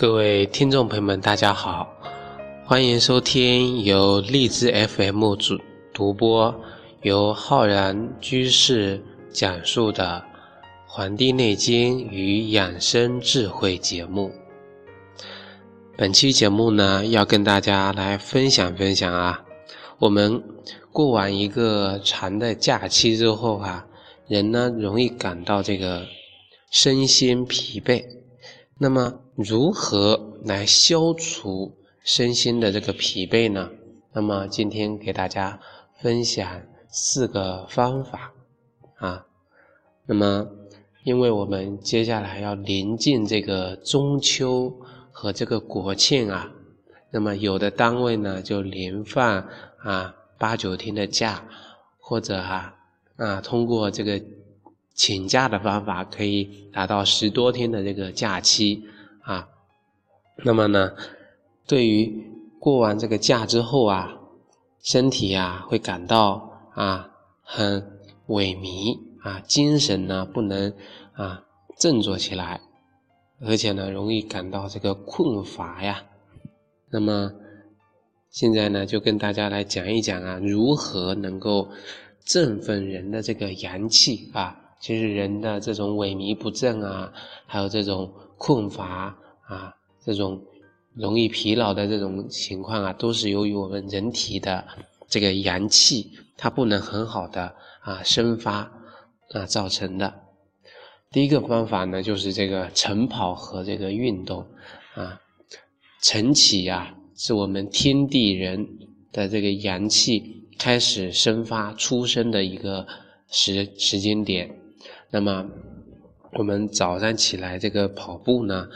各位听众朋友们，大家好，欢迎收听由荔枝 FM 主独播、由浩然居士讲述的《黄帝内经与养生智慧》节目。本期节目呢，要跟大家来分享分享啊，我们过完一个长的假期之后啊，人呢容易感到这个身心疲惫，那么。如何来消除身心的这个疲惫呢？那么今天给大家分享四个方法啊。那么，因为我们接下来要临近这个中秋和这个国庆啊，那么有的单位呢就连放啊八九天的假，或者哈啊通过这个请假的方法，可以达到十多天的这个假期。啊，那么呢，对于过完这个假之后啊，身体啊会感到啊很萎靡啊，精神呢不能啊振作起来，而且呢容易感到这个困乏呀。那么现在呢就跟大家来讲一讲啊，如何能够振奋人的这个阳气啊。其实人的这种萎靡不振啊，还有这种。困乏啊，这种容易疲劳的这种情况啊，都是由于我们人体的这个阳气它不能很好的啊生发啊造成的。第一个方法呢，就是这个晨跑和这个运动啊。晨起呀，是我们天地人的这个阳气开始生发出生的一个时时间点。那么。我们早上起来这个跑步呢，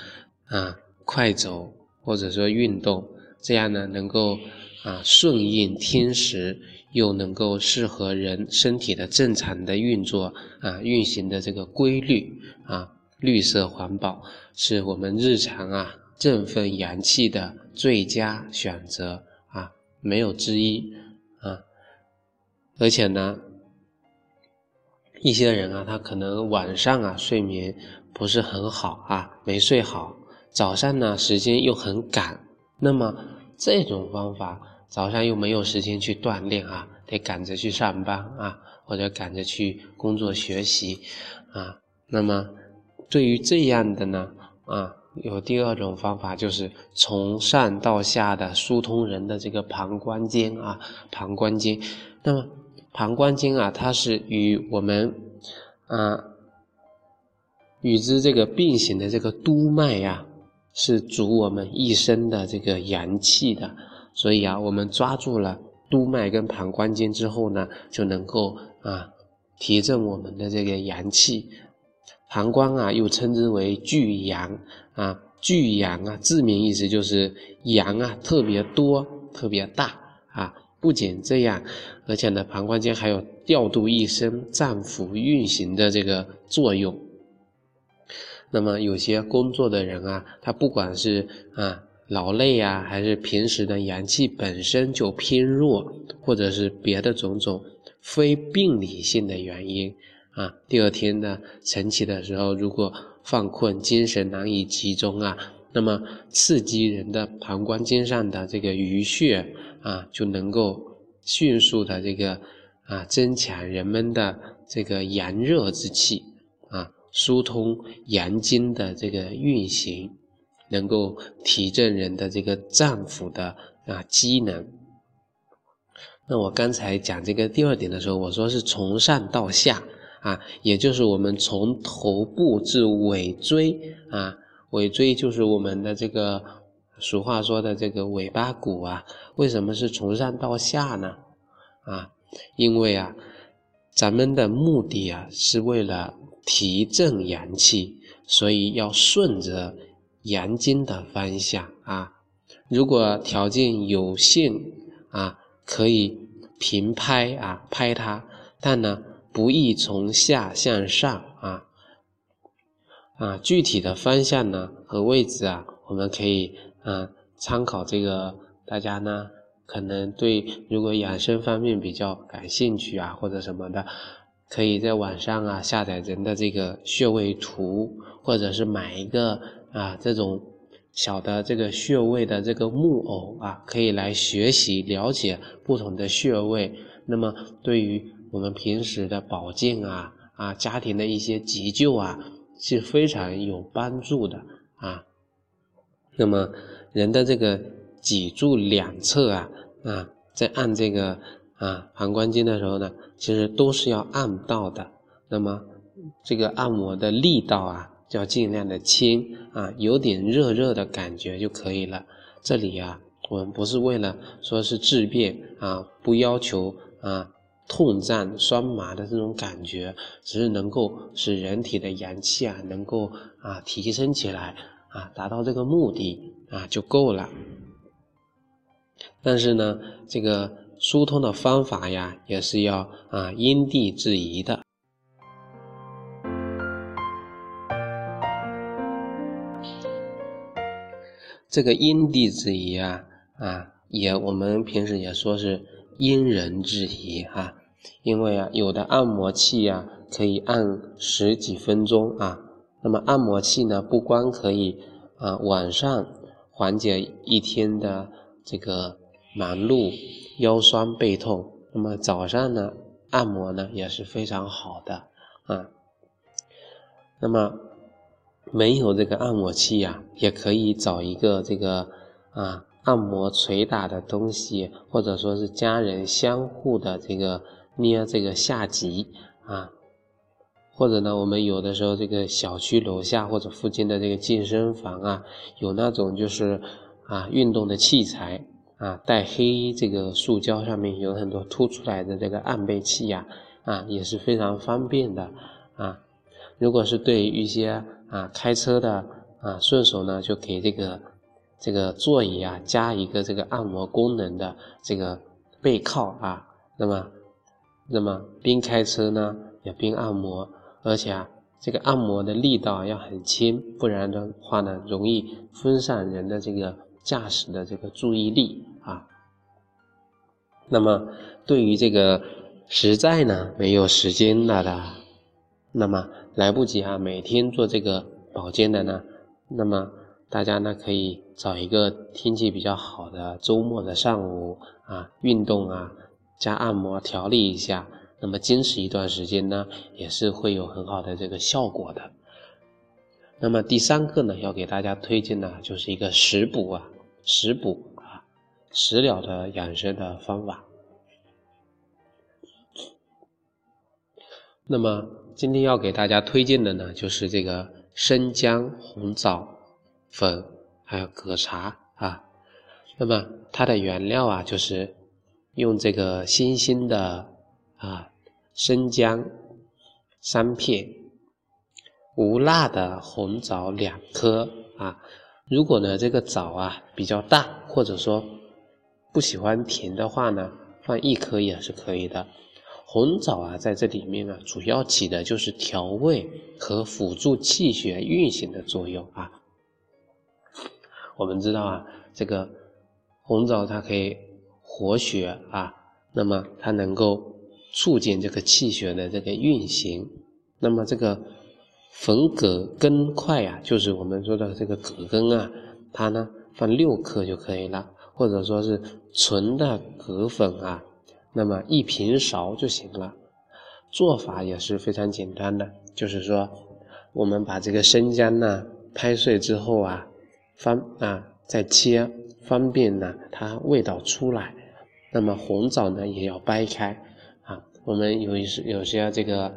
啊，快走或者说运动，这样呢能够啊顺应天时，又能够适合人身体的正常的运作啊运行的这个规律啊，绿色环保是我们日常啊振奋阳气的最佳选择啊，没有之一啊，而且呢。一些人啊，他可能晚上啊睡眠不是很好啊，没睡好，早上呢时间又很赶，那么这种方法早上又没有时间去锻炼啊，得赶着去上班啊，或者赶着去工作学习啊，那么对于这样的呢啊，有第二种方法，就是从上到下的疏通人的这个膀胱经啊，膀胱经，那么。膀胱经啊，它是与我们啊与之这个并行的这个督脉呀，是主我们一生的这个阳气的。所以啊，我们抓住了督脉跟膀胱经之后呢，就能够啊提振我们的这个阳气。膀胱啊，又称之为聚阳啊，聚阳啊，字面意思就是阳啊特别多、特别大啊。不仅这样，而且呢，膀胱经还有调度一身脏腑运行的这个作用。那么有些工作的人啊，他不管是啊劳累呀，还是平时的阳气本身就偏弱，或者是别的种种非病理性的原因啊，第二天呢晨起的时候，如果犯困、精神难以集中啊，那么刺激人的膀胱经上的这个淤血。啊，就能够迅速的这个啊，增强人们的这个阳热之气啊，疏通阳经的这个运行，能够提振人的这个脏腑的啊机能。那我刚才讲这个第二点的时候，我说是从上到下啊，也就是我们从头部至尾椎啊，尾椎就是我们的这个。俗话说的这个尾巴骨啊，为什么是从上到下呢？啊，因为啊，咱们的目的啊是为了提振阳气，所以要顺着阳经的方向啊。如果条件有限啊，可以平拍啊拍它，但呢不宜从下向上啊。啊，具体的方向呢和位置啊，我们可以。啊，参考这个，大家呢可能对如果养生方面比较感兴趣啊，或者什么的，可以在网上啊下载人的这个穴位图，或者是买一个啊这种小的这个穴位的这个木偶啊，可以来学习了解不同的穴位。那么对于我们平时的保健啊啊，家庭的一些急救啊，是非常有帮助的啊。那么人的这个脊柱两侧啊啊，在按这个啊膀胱经的时候呢，其实都是要按到的。那么这个按摩的力道啊。就要尽量的轻啊，有点热热的感觉就可以了。这里啊，我们不是为了说是治病啊，不要求啊痛胀酸麻的这种感觉，只是能够使人体的阳气啊能够啊提升起来啊，达到这个目的啊就够了。但是呢，这个疏通的方法呀，也是要啊因地制宜的。这个因地制宜啊啊，也我们平时也说是因人制宜哈，因为啊，有的按摩器啊可以按十几分钟啊，那么按摩器呢不光可以啊晚上缓解一天的这个忙碌腰酸背痛，那么早上呢按摩呢也是非常好的啊，那么。没有这个按摩器呀，也可以找一个这个啊按摩捶打的东西，或者说是家人相互的这个捏这个下棘啊，或者呢，我们有的时候这个小区楼下或者附近的这个健身房啊，有那种就是啊运动的器材啊，带黑这个塑胶上面有很多凸出来的这个按背器呀，啊也是非常方便的啊。如果是对于一些啊，开车的啊，顺手呢就给这个这个座椅啊加一个这个按摩功能的这个背靠啊，那么那么边开车呢也边按摩，而且啊这个按摩的力道要很轻，不然的话呢容易分散人的这个驾驶的这个注意力啊。那么对于这个实在呢没有时间了的，那么。来不及啊，每天做这个保健的呢，那么大家呢可以找一个天气比较好的周末的上午啊，运动啊，加按摩调理一下，那么坚持一段时间呢，也是会有很好的这个效果的。那么第三个呢，要给大家推荐的就是一个食补啊，食补啊，食疗的养生的方法。那么。今天要给大家推荐的呢，就是这个生姜、红枣粉，还有葛茶啊。那么它的原料啊，就是用这个新鲜的啊生姜三片，无辣的红枣两颗啊。如果呢这个枣啊比较大，或者说不喜欢甜的话呢，放一颗也是可以的。红枣啊，在这里面呢，主要起的就是调味和辅助气血运行的作用啊。我们知道啊，这个红枣它可以活血啊，那么它能够促进这个气血的这个运行。那么这个粉葛根块啊，就是我们说的这个葛根啊，它呢放六克就可以了，或者说是纯的葛粉啊。那么一平勺就行了，做法也是非常简单的，就是说，我们把这个生姜呢拍碎之后啊，方啊再切，方便呢它味道出来。那么红枣呢也要掰开，我们有一些有些这个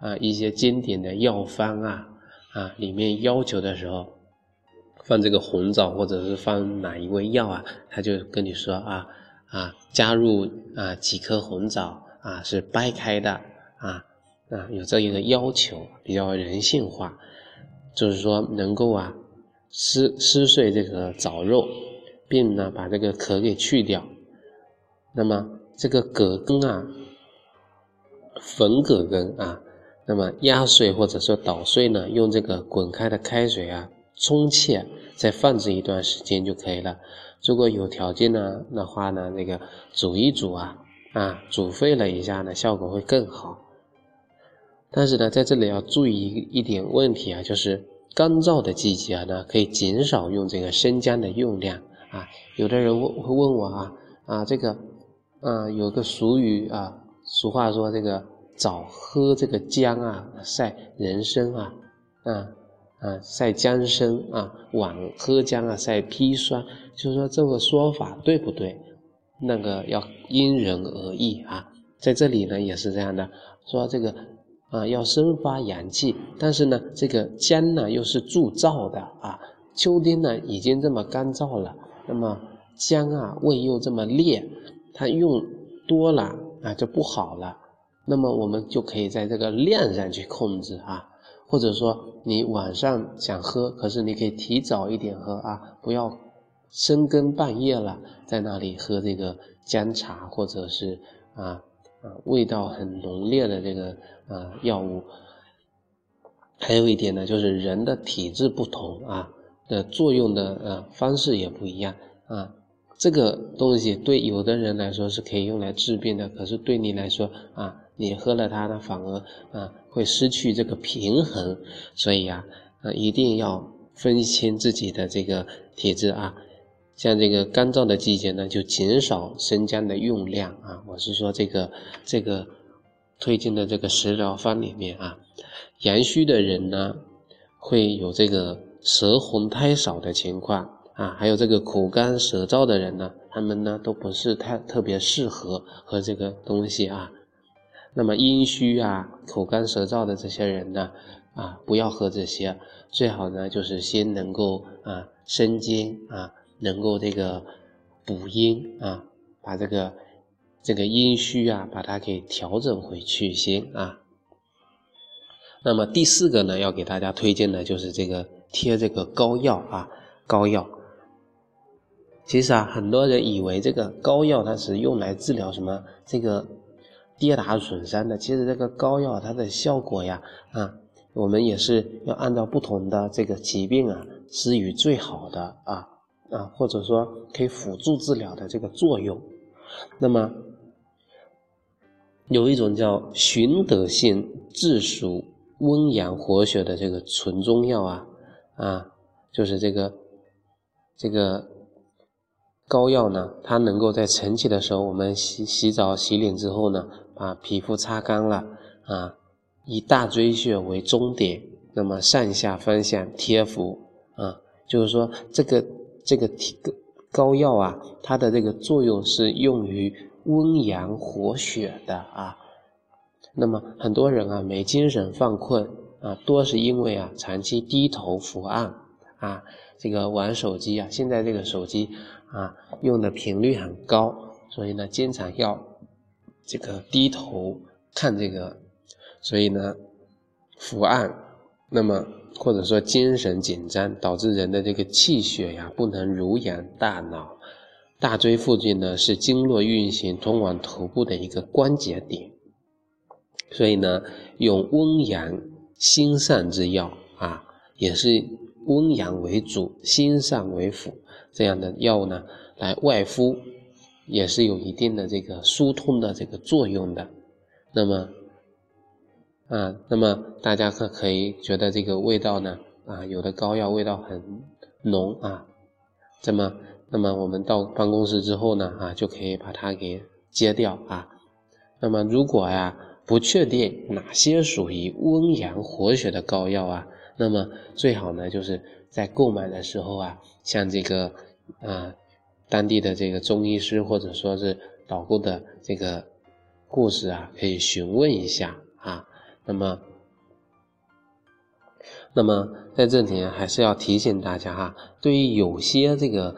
啊一些经典的药方啊啊里面要求的时候，放这个红枣或者是放哪一味药啊，他就跟你说啊。啊，加入啊几颗红枣啊，是掰开的啊啊，有这一个要求，比较人性化，就是说能够啊撕撕碎这个枣肉，并呢把这个壳给去掉。那么这个葛根啊，粉葛根啊，那么压碎或者说捣碎呢，用这个滚开的开水啊冲切，再放置一段时间就可以了。如果有条件呢的话呢，那个煮一煮啊，啊，煮沸了一下呢，效果会更好。但是呢，在这里要注意一一点问题啊，就是干燥的季节啊呢，可以减少用这个生姜的用量啊。有的人问会问我啊啊，这个啊有个俗语啊，俗话说这个早喝这个姜啊晒人参啊啊啊晒姜参啊，晚喝姜啊晒砒霜，就是说这个说法对不对？那个要因人而异啊。在这里呢也是这样的，说这个。啊，要生发阳气，但是呢，这个姜呢又是助燥的啊。秋天呢已经这么干燥了，那么姜啊味又这么烈，它用多了啊就不好了。那么我们就可以在这个量上去控制啊，或者说你晚上想喝，可是你可以提早一点喝啊，不要深更半夜了在那里喝这个姜茶，或者是啊。啊，味道很浓烈的这个啊药物，还有一点呢，就是人的体质不同啊，的作用的呃方式也不一样啊。这个东西对有的人来说是可以用来治病的，可是对你来说啊，你喝了它呢，反而啊会失去这个平衡。所以呀，啊一定要分清自己的这个体质啊。像这个干燥的季节呢，就减少生姜的用量啊。我是说这个这个推荐的这个食疗方里面啊，阳虚的人呢会有这个舌红苔少的情况啊，还有这个口干舌燥的人呢，他们呢都不是太特别适合喝这个东西啊。那么阴虚啊、口干舌燥的这些人呢啊，不要喝这些，最好呢就是先能够啊生津啊。能够这个补阴啊，把这个这个阴虚啊，把它给调整回去先啊。那么第四个呢，要给大家推荐的就是这个贴这个膏药啊，膏药。其实啊，很多人以为这个膏药它是用来治疗什么这个跌打损伤的，其实这个膏药它的效果呀啊，我们也是要按照不同的这个疾病啊施予最好的啊。啊，或者说可以辅助治疗的这个作用，那么有一种叫寻得性治暑温阳活血的这个纯中药啊啊，就是这个这个膏药呢，它能够在晨起的时候，我们洗洗澡洗脸之后呢，把皮肤擦干了啊，以大椎穴为中点，那么上下方向贴敷啊，就是说这个。这个膏膏药啊，它的这个作用是用于温阳活血的啊。那么很多人啊没精神犯困啊，多是因为啊长期低头伏案啊，这个玩手机啊，现在这个手机啊用的频率很高，所以呢经常要这个低头看这个，所以呢伏案，那么。或者说精神紧张导致人的这个气血呀不能濡养大脑，大椎附近呢是经络运行通往头部的一个关节点，所以呢用温阳心散之药啊，也是温阳为主，心散为辅这样的药物呢来外敷，也是有一定的这个疏通的这个作用的，那么。啊，那么大家可可以觉得这个味道呢？啊，有的膏药味道很浓啊，这么，那么我们到办公室之后呢，啊，就可以把它给揭掉啊。那么如果呀不确定哪些属于温阳活血的膏药啊，那么最好呢就是在购买的时候啊，像这个啊当地的这个中医师或者说是导购的这个故事啊，可以询问一下啊。那么，那么在这里还是要提醒大家哈，对于有些这个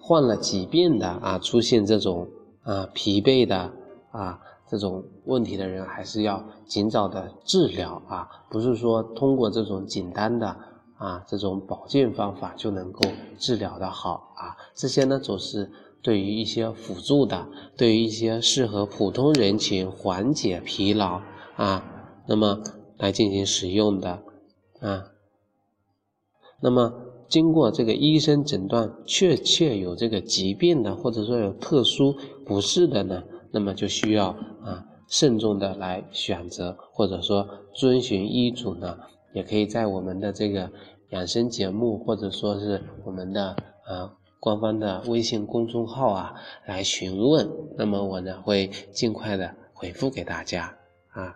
患了疾病的啊，出现这种啊疲惫的啊这种问题的人，还是要尽早的治疗啊，不是说通过这种简单的啊这种保健方法就能够治疗的好啊，这些呢总是对于一些辅助的，对于一些适合普通人群缓解疲劳啊。那么来进行使用的啊，那么经过这个医生诊断确切有这个疾病的，或者说有特殊不适的呢，那么就需要啊慎重的来选择，或者说遵循医嘱呢，也可以在我们的这个养生节目，或者说是我们的啊官方的微信公众号啊来询问，那么我呢会尽快的回复给大家啊。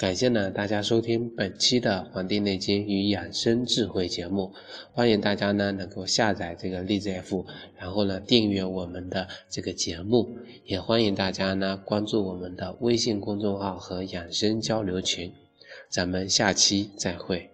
感谢呢大家收听本期的《黄帝内经与养生智慧》节目，欢迎大家呢能够下载这个荔枝 F，然后呢订阅我们的这个节目，也欢迎大家呢关注我们的微信公众号和养生交流群，咱们下期再会。